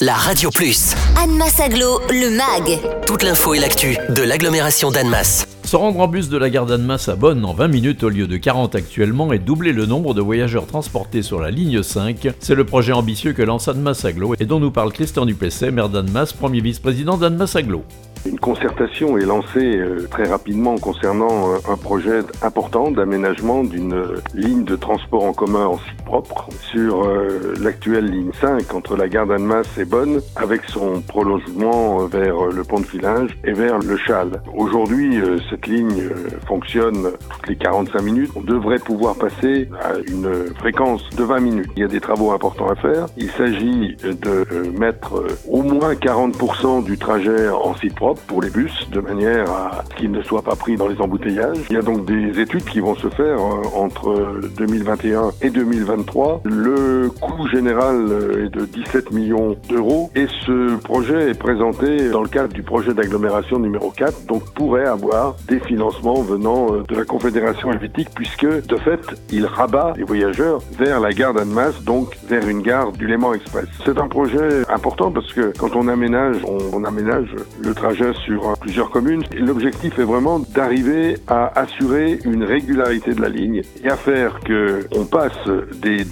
la Radio Plus. Annemasse Aglo, le MAG. Toute l'info et l'actu de l'agglomération d'Annemasse. Se rendre en bus de la gare d'Annemasse à Bonn en 20 minutes au lieu de 40 actuellement et doubler le nombre de voyageurs transportés sur la ligne 5, c'est le projet ambitieux que lance Annemasse Aglo et dont nous parle Christian Duplessis, maire d'Annemasse, premier vice-président d'Annemasse Aglo. Une concertation est lancée euh, très rapidement concernant euh, un projet important d'aménagement d'une ligne de transport en commun en site propre sur euh, l'actuelle ligne 5 entre la gare d'Annemasse et Bonn avec son prolongement vers le pont de Filage et vers le Châle. Aujourd'hui, cette ligne fonctionne toutes les 45 minutes. On devrait pouvoir passer à une fréquence de 20 minutes. Il y a des travaux importants à faire. Il s'agit de mettre au moins 40% du trajet en site propre pour les bus, de manière à ce qu'ils ne soient pas pris dans les embouteillages. Il y a donc des études qui vont se faire euh, entre 2021 et 2023. Le coût général euh, est de 17 millions d'euros et ce projet est présenté dans le cadre du projet d'agglomération numéro 4, donc pourrait avoir des financements venant euh, de la Confédération helvétique puisque de fait, il rabat les voyageurs vers la gare d'Annemasse, donc vers une gare du Léman Express. C'est un projet important parce que quand on aménage, on aménage le trajet sur plusieurs communes. L'objectif est vraiment d'arriver à assurer une régularité de la ligne et à faire que on passe des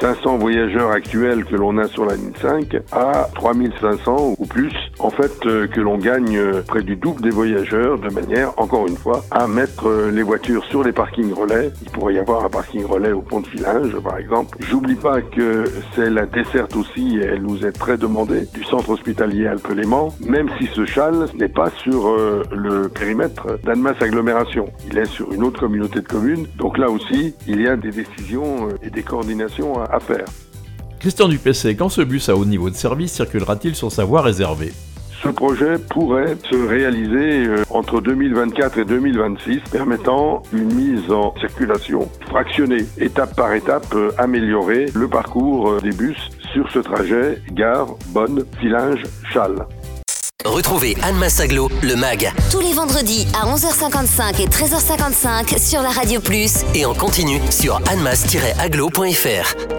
2500 voyageurs actuels que l'on a sur la ligne 5 à 3500 ou plus. En fait, euh, que l'on gagne près du double des voyageurs de manière, encore une fois, à mettre les voitures sur les parkings relais. Il pourrait y avoir un parking relais au pont de Filage, par exemple. J'oublie pas que c'est la desserte aussi, elle nous est très demandée, du centre hospitalier Alpes-Léman, même si ce Châle n'est pas sur euh, le périmètre d'Annemasse Agglomération. Il est sur une autre communauté de communes. Donc là aussi, il y a des décisions euh, et des coordinations à, faire. Christian Dupessé, quand ce bus à haut niveau de service circulera-t-il sur sa voie réservée? Ce projet pourrait se réaliser euh, entre 2024 et 2026, permettant une mise en circulation fractionnée, étape par étape, améliorer le parcours des bus sur ce trajet gare, Bonne, Village, Châle. Retrouvez Anne Massaglo, le MAG. Tous les vendredis à 11h55 et 13h55 sur la Radio Plus. Et en continu sur annemass-aglo.fr.